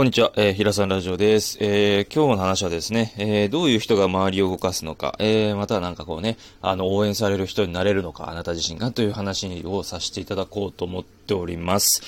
こんにちは、えー、平さんラジオです。えー、今日の話はですね、えー、どういう人が周りを動かすのか、えー、またはなんかこうね、あの、応援される人になれるのか、あなた自身がという話をさせていただこうと思っております。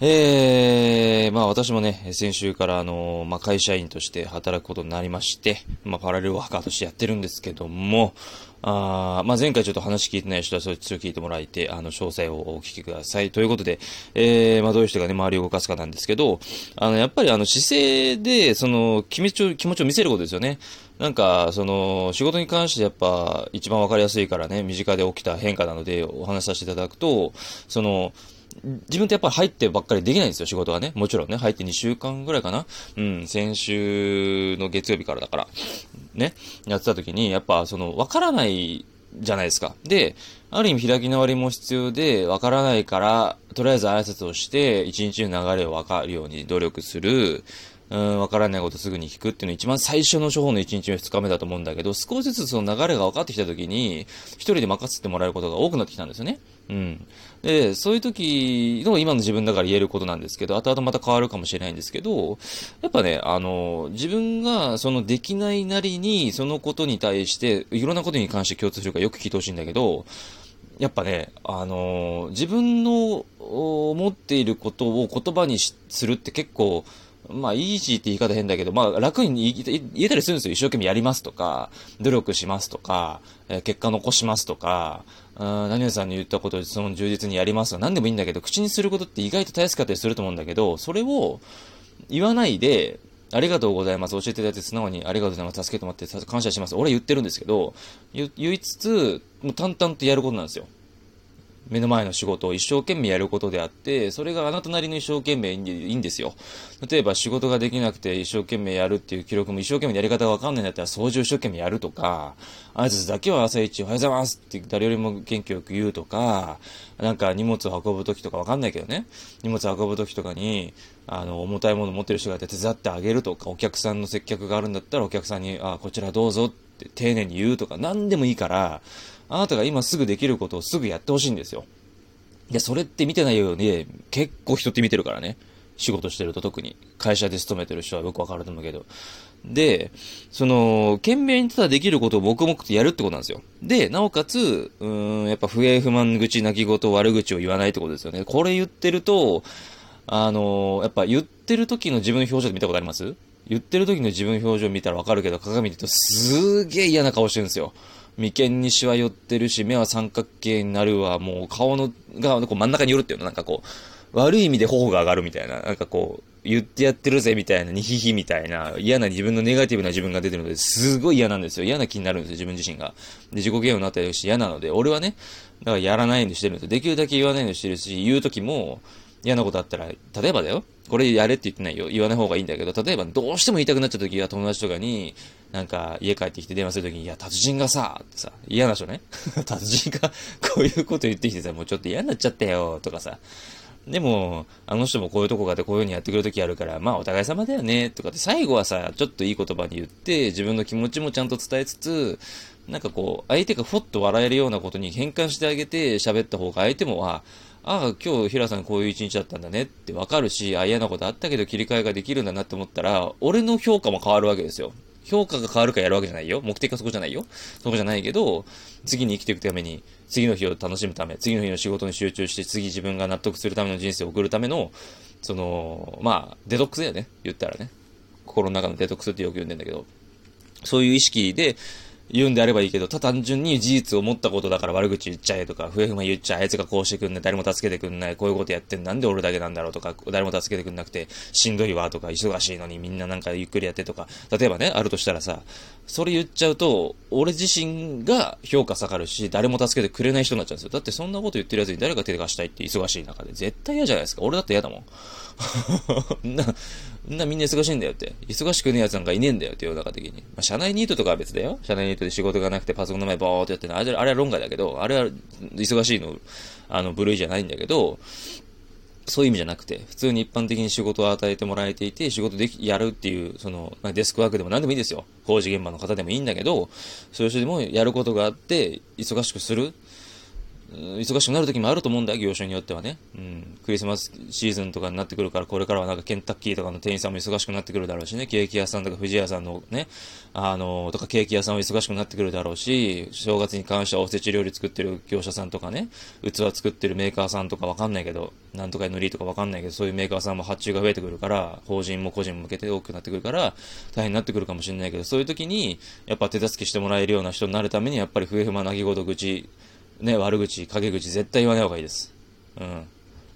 えー、まあ私もね、先週からあの、まあ会社員として働くことになりまして、まあパラレルワーカーとしてやってるんですけども、あまあ前回ちょっと話聞いてない人はそっちを聞いてもらいて、あの、詳細をお聞きください。ということで、えー、まあどういう人がね、周りを動かすかなんですけど、あの、やっぱりあの、姿勢で、その、気持ちを、気持ちを見せることですよね。なんか、その、仕事に関してやっぱ、一番わかりやすいからね、身近で起きた変化なので、お話しさせていただくと、その、自分ってやっぱり入ってばっかりできないんですよ、仕事はね。もちろんね、入って2週間ぐらいかな。うん、先週の月曜日からだから、ね、やってた時に、やっぱその、わからないじゃないですか。で、ある意味開き直りも必要で、わからないから、とりあえず挨拶をして、一日の流れをわかるように努力する。うん、わからないことすぐに聞くっていうの一番最初の処方の1日目2日目だと思うんだけど、少しずつその流れが分かってきた時に、一人で任せてもらえることが多くなってきたんですよね。うん。で、そういう時の今の自分だから言えることなんですけど、後々また変わるかもしれないんですけど、やっぱね、あの、自分がそのできないなりに、そのことに対して、いろんなことに関して共通するかよく聞いてほしいんだけど、やっぱね、あの、自分の思っていることを言葉にするって結構、まあ、イージーって言い方変だけど、まあ、楽に言えたりするんですよ。一生懸命やりますとか、努力しますとか、え、結果残しますとか、何々さんに言ったことをその充実にやりますと、何でもいいんだけど、口にすることって意外と大すかったりすると思うんだけど、それを言わないで、ありがとうございます。教えていただいて素直にありがとうございます。助けてもらって感謝します。俺は言ってるんですけど、言いつつ、も淡々とやることなんですよ。目の前の仕事を一生懸命やることであって、それがあなたなりの一生懸命いいんですよ。例えば仕事ができなくて一生懸命やるっていう記録も一生懸命やり方がわかんないんだったら掃除を一生懸命やるとか、挨拶だけは朝一おはようございますって誰よりも元気よく言うとか、なんか荷物を運ぶ時とかわかんないけどね、荷物を運ぶ時とかに、あの、重たいもの持ってる人がいて手伝ってあげるとか、お客さんの接客があるんだったらお客さんに、あ、こちらどうぞって丁寧に言うとか、何でもいいから、あなたが今すぐできることをすぐやってほしいんですよ。いや、それって見てないように、結構人って見てるからね。仕事してると特に。会社で勤めてる人はよくわかると思うけど。で、その、懸命にただできることを黙々とやるってことなんですよ。で、なおかつ、うん、やっぱ不平不満口、泣き言、悪口を言わないってことですよね。これ言ってると、あの、やっぱ言ってる時の自分の表情で見たことあります？言ってる時の自分の表情見たらわかるけど、鏡見るとすーげえ嫌な顔してるんですよ。眉間にしわ寄ってるし、目は三角形になるわ、もう顔の、がこう真ん中に寄るっていうの、なんかこう、悪い意味で頬が上がるみたいな、なんかこう、言ってやってるぜみたいな、にひひみたいな、嫌な自分のネガティブな自分が出てるので、すごい嫌なんですよ。嫌な気になるんですよ、自分自身が。で、自己嫌悪になったりし嫌なので、俺はね、だからやらないようにしてるんですよ。できるだけ言わないようにしてるし、言うときも、嫌なことあったら、例えばだよ。これやれって言ってないよ。言わない方がいいんだけど、例えばどうしても言いたくなっちゃった時は友達とかに、なんか家帰ってきて電話するときに、いや、達人がさ、ってさ、嫌な人ね。達人がこういうこと言ってきてさ、もうちょっと嫌になっちゃったよ、とかさ。でも、あの人もこういうとこがあってこういう風にやってくるときあるから、まあお互い様だよね、とかって最後はさ、ちょっといい言葉に言って、自分の気持ちもちゃんと伝えつつ、なんかこう、相手がふっと笑えるようなことに変換してあげて喋った方が相手も、あ、ああ、今日平さんこういう一日だったんだねってわかるし、あ、嫌なことあったけど切り替えができるんだなって思ったら、俺の評価も変わるわけですよ。評価が変わるかやるわけじゃないよ。目的はそこじゃないよ。そこじゃないけど、次に生きていくために、次の日を楽しむため、次の日の仕事に集中して、次自分が納得するための人生を送るための、その、まあ、デトックスだよね。言ったらね。心の中のデトックスってよく言うんだけど、そういう意識で、言うんであればいいけど、た単純に事実を持ったことだから悪口言っちゃえとか、不平不満言っちゃえ、あいつがこうしてくんない、誰も助けてくんない、こういうことやってんなんで俺だけなんだろうとか、誰も助けてくんなくて、しんどいわとか、忙しいのにみんななんかゆっくりやってとか、例えばね、あるとしたらさ、それ言っちゃうと、俺自身が評価下がるし、誰も助けてくれない人になっちゃうんですよ。だってそんなこと言ってる奴に誰が手貸したいって忙しい中で、絶対嫌じゃないですか。俺だって嫌だもん。な、なみんな忙しいんだよって。忙しくねえ奴なんかいねえんだよって世の中的に。まあ、社内ニートとかは別だよ。社内で仕事がなくてパソコンの前ボーっとやってる。あれあれは論外だけど、あれは忙しいの、あの、部類じゃないんだけど、そういう意味じゃなくて、普通に一般的に仕事を与えてもらえていて、仕事でき、やるっていう、その、デスクワークでも何でもいいですよ。工事現場の方でもいいんだけど、そういう人でもやることがあって、忙しくする。忙しくなる時もあると思うんだよ、業種によってはね。うん。クリスマスシーズンとかになってくるから、これからはなんかケンタッキーとかの店員さんも忙しくなってくるだろうしね、ケーキ屋さんとか藤屋さんのね、あの、とかケーキ屋さんは忙しくなってくるだろうし、正月に関してはおせち料理作ってる業者さんとかね、器作ってるメーカーさんとかわかんないけど、なんとか塗りとかわかんないけど、そういうメーカーさんも発注が増えてくるから、法人も個人も向けて多くなってくるから、大変になってくるかもしれないけど、そういう時に、やっぱ手助けしてもらえるような人になるために、やっぱり笛不満なぎごと口、ね、悪口、陰口絶対言わない方がいいです。うん。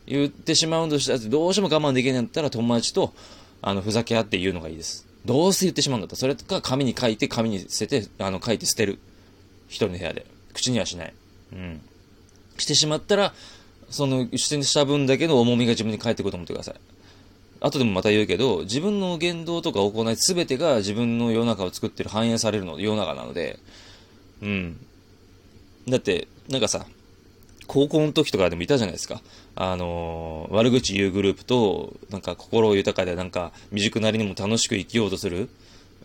言ってしまうんとしたら、どうしても我慢できないんだったら友達と、あの、ふざけ合って言うのがいいです。どうせ言ってしまうんだったら、それか紙に書いて、紙に捨てて、あの、書いて捨てる。一人の部屋で。口にはしない。うん。してしまったら、その、出演した分だけの重みが自分に返ってくると思ってください。後でもまた言うけど、自分の言動とか行い全てが自分の世の中を作ってる、反映されるの、世の中なので、うん。だって、なんかさ、高校の時とかでもいたじゃないですか。あのー、悪口言うグループと、なんか心豊かでなんか未熟なりにも楽しく生きようとする、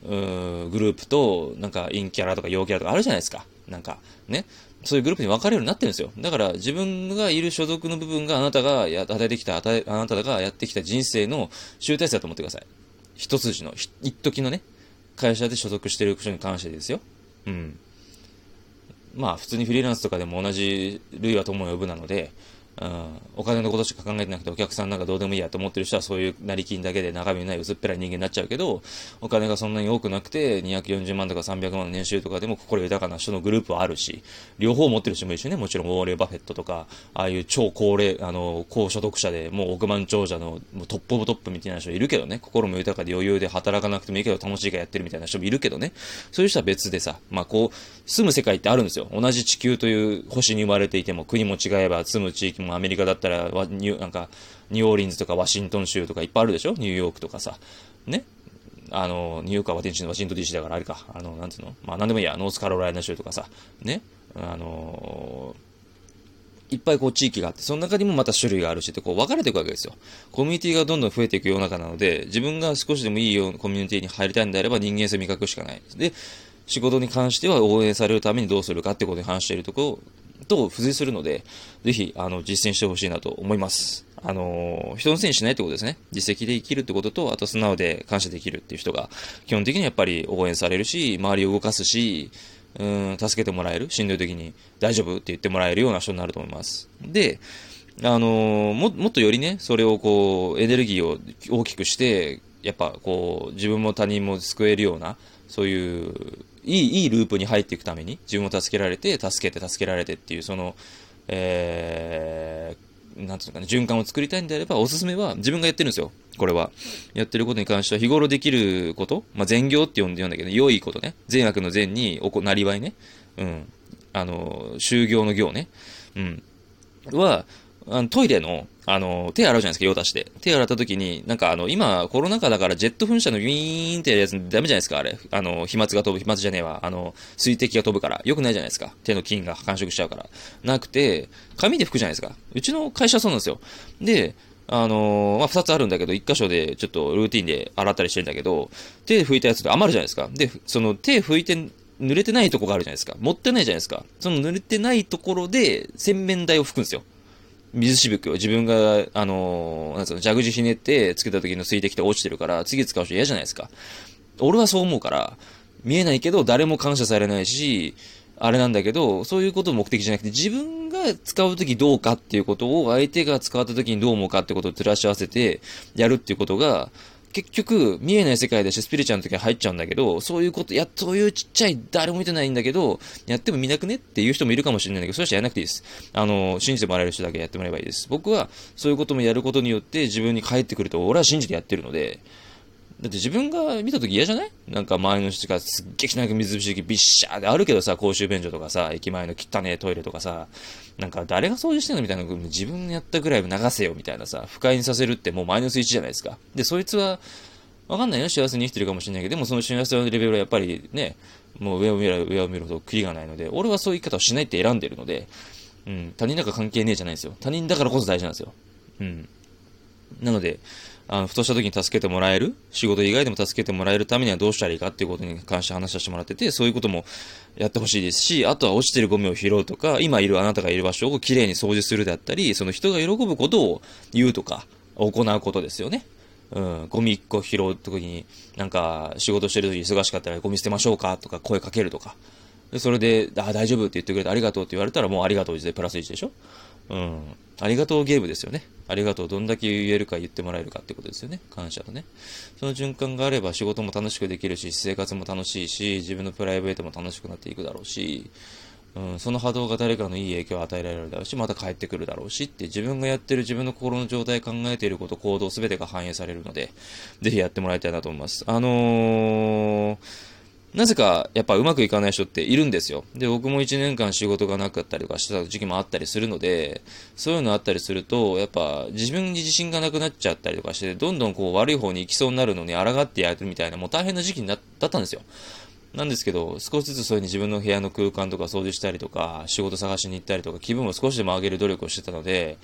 うグループと、なんか陰キャラとか陽キャラとかあるじゃないですか。なんか、ね。そういうグループに分かれるようになってるんですよ。だから自分がいる所属の部分があなたがや与えてきた、与え、あなたがやってきた人生の集大成だと思ってください。一筋の、一時のね、会社で所属してる人に関してですよ。うん。まあ普通にフリーランスとかでも同じ類は友を呼ぶなので、うん、お金のことしか考えてなくてお客さんなんかどうでもいいやと思ってる人はそういう成金だけで中身のない薄っぺらい人間になっちゃうけど、お金がそんなに多くなくて240万とか300万の年収とかでも心豊かな人のグループはあるし、両方持ってる人もいるしね、もちろんウォーレー・バフェットとか、ああいう超高齢、あの、高所得者でもう億万長者のもうトップオブトップみたいな人いるけどね、心も豊かで余裕で働かなくてもいいけど楽しいからやってるみたいな人もいるけどね、そういう人は別でさ、まあこう、住む世界ってあるんですよ。同じ地球という星に生まれていても国も違えば住む地域もアメリカだったらニュなんか、ニューオーリンズとかワシントン州とかいっぱいあるでしょ？ニューヨークとかさ。ね？あの、ニューヨークはワシントン DC だからあれか。あの、なんつうの？まあなんでもいいや、ノースカロライナ州とかさ。ね？あのいっぱいこう地域があって、その中にもまた種類があるしってこう分かれていくわけですよ。コミュニティがどんどん増えていく世の中なので、自分が少しでもいいようなコミュニティに入りたいんであれば人間性味覚しかない。で、仕事に関しては応援されるためにどうするかってことに話しているところと付随するので、ぜひ、あの、実践してほしいなと思います。あの、人のせいにしないってことですね。実績で生きるってことと、あと素直で感謝できるっていう人が、基本的にやっぱり応援されるし、周りを動かすし、うん、助けてもらえる、しんどい時に大丈夫って言ってもらえるような人になると思います。で、あのも、もっとよりね、それをこう、エネルギーを大きくして、やっぱこう、自分も他人も救えるような、そういういい、いいループに入っていくために、自分を助けられて、助けて、助けられてっていう、その、えー、なんていうかね、循環を作りたいんであれば、おすすめは自分がやってるんですよ。これは。やってることに関しては、日頃できること、まあ、善行って呼んでるんだけど、良いことね。善悪の善に、おこ、なりわいね。うん。あの、就業の行ね。うん。は、あのトイレの、あの、手洗うじゃないですか、用出して。手洗った時に、なんかあの、今、コロナ禍だからジェット噴射のウィーンってやるやつダメじゃないですか、あれ。あの、飛沫が飛ぶ、飛沫じゃねえわ。あの、水滴が飛ぶから。よくないじゃないですか。手の菌が繁殖しちゃうから。なくて、紙で拭くじゃないですか。うちの会社はそうなんですよ。で、あのー、まあ、二つあるんだけど、一箇所でちょっとルーティンで洗ったりしてるんだけど、手拭いたやつで余るじゃないですか。で、その手拭いて、濡れてないとこがあるじゃないですか。持ってないじゃないですか。その濡れてないところで洗面台を拭くんですよ。水しぶきを自分が、あのー、なんつうの、蛇口ひねってつけた時の水滴って落ちてるから、次使う人嫌じゃないですか。俺はそう思うから、見えないけど誰も感謝されないし、あれなんだけど、そういうことを目的じゃなくて、自分が使うときどうかっていうことを、相手が使ったときにどう思うかってことを照らし合わせてやるっていうことが、結局、見えない世界だし、スピリチュアルの時は入っちゃうんだけど、そういうこと、や、そういうちっちゃい、誰も見てないんだけど、やっても見なくねっていう人もいるかもしれないんだけど、それはやらなくていいです。あの、信じてもらえる人だけやってもらえばいいです。僕は、そういうこともやることによって自分に返ってくると、俺は信じてやってるので、だって自分が見た時嫌じゃない？なんか前の人がすっげえ汚く水不思議びっしゃーであるけどさ、公衆便所とかさ、駅前の汚ねえトイレとかさ、なんか誰が掃除してんのみたいな、自分やったぐらい流せよみたいなさ、不快にさせるってもうマイナス1じゃないですか。で、そいつは、わかんないよ、幸せに生きてるかもしれないけど、でもその幸せのレベルはやっぱりね、もう上を見ろ、上を見ろとクリがないので、俺はそういう生き方をしないって選んでるので、うん、他人なんか関係ねえじゃないですよ。他人だからこそ大事なんですよ。うん。なので、あの、ふとした時に助けてもらえる、仕事以外でも助けてもらえるためにはどうしたらいいかっていうことに関して話させてもらってて、そういうこともやってほしいですし、あとは落ちてるゴミを拾うとか、今いるあなたがいる場所をきれいに掃除するであったり、その人が喜ぶことを言うとか、行うことですよね。うん、ゴミ1個拾う時に、なんか仕事してる時忙しかったらゴミ捨てましょうかとか声かけるとか。それで、あ、大丈夫って言ってくれてありがとうって言われたらもうありがとうでプラス1でしょうん。ありがとうゲームですよね。ありがとうどんだけ言えるか言ってもらえるかってことですよね。感謝とね。その循環があれば仕事も楽しくできるし、生活も楽しいし、自分のプライベートも楽しくなっていくだろうし、うん、その波動が誰かのいい影響を与えられるだろうし、また帰ってくるだろうしって自分がやってる自分の心の状態考えていること、行動すべてが反映されるので、ぜひやってもらいたいなと思います。あのーなぜかやっぱうまくいかない人っているんですよ。で、僕も1年間仕事がなかったりとかしてた時期もあったりするので、そういうのあったりすると、やっぱ自分に自信がなくなっちゃったりとかして、どんどんこう悪い方に行きそうになるのに抗ってやるみたいな、もう大変な時期になったんですよ。なんですけど、少しずつそういうに自分の部屋の空間とか掃除したりとか、仕事探しに行ったりとか、気分を少しでも上げる努力をしてたので、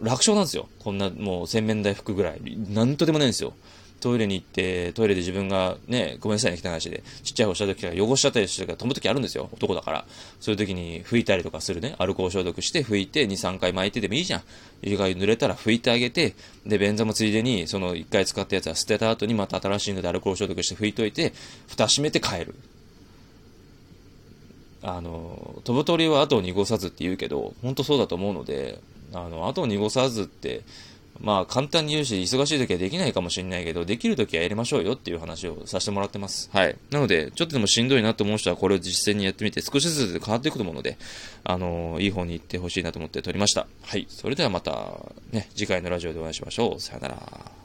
楽勝なんですよ。こんなもう洗面台拭くぐらい。なんとでもないんですよ。トイレに行って、トイレで自分がね、ごめんなさいね、汚い話で、ちっちゃい方した時から汚しちゃったりしてから飛ぶ時あるんですよ、男だから。そういう時に拭いたりとかするね、アルコール消毒して拭いて、2、3回巻いてでもいいじゃん。床が濡れたら拭いてあげて、で、便座もついでに、その1回使ったやつは捨てた後にまた新しいのでアルコール消毒して拭いといて、蓋閉めて帰る。あの、飛ぶ鳥は後を濁さずって言うけど、本当そうだと思うので、あの、後を濁さずって、まあ簡単に言うし、忙しい時はできないかもしれないけど、できる時はやりましょうよっていう話をさせてもらってます。はい。なので、ちょっとでもしんどいなと思う人はこれを実践にやってみて、少しずつ変わっていくと思うので、あのー、いい方に行ってほしいなと思って撮りました。はい。それではまた、ね、次回のラジオでお会いしましょう。さよなら。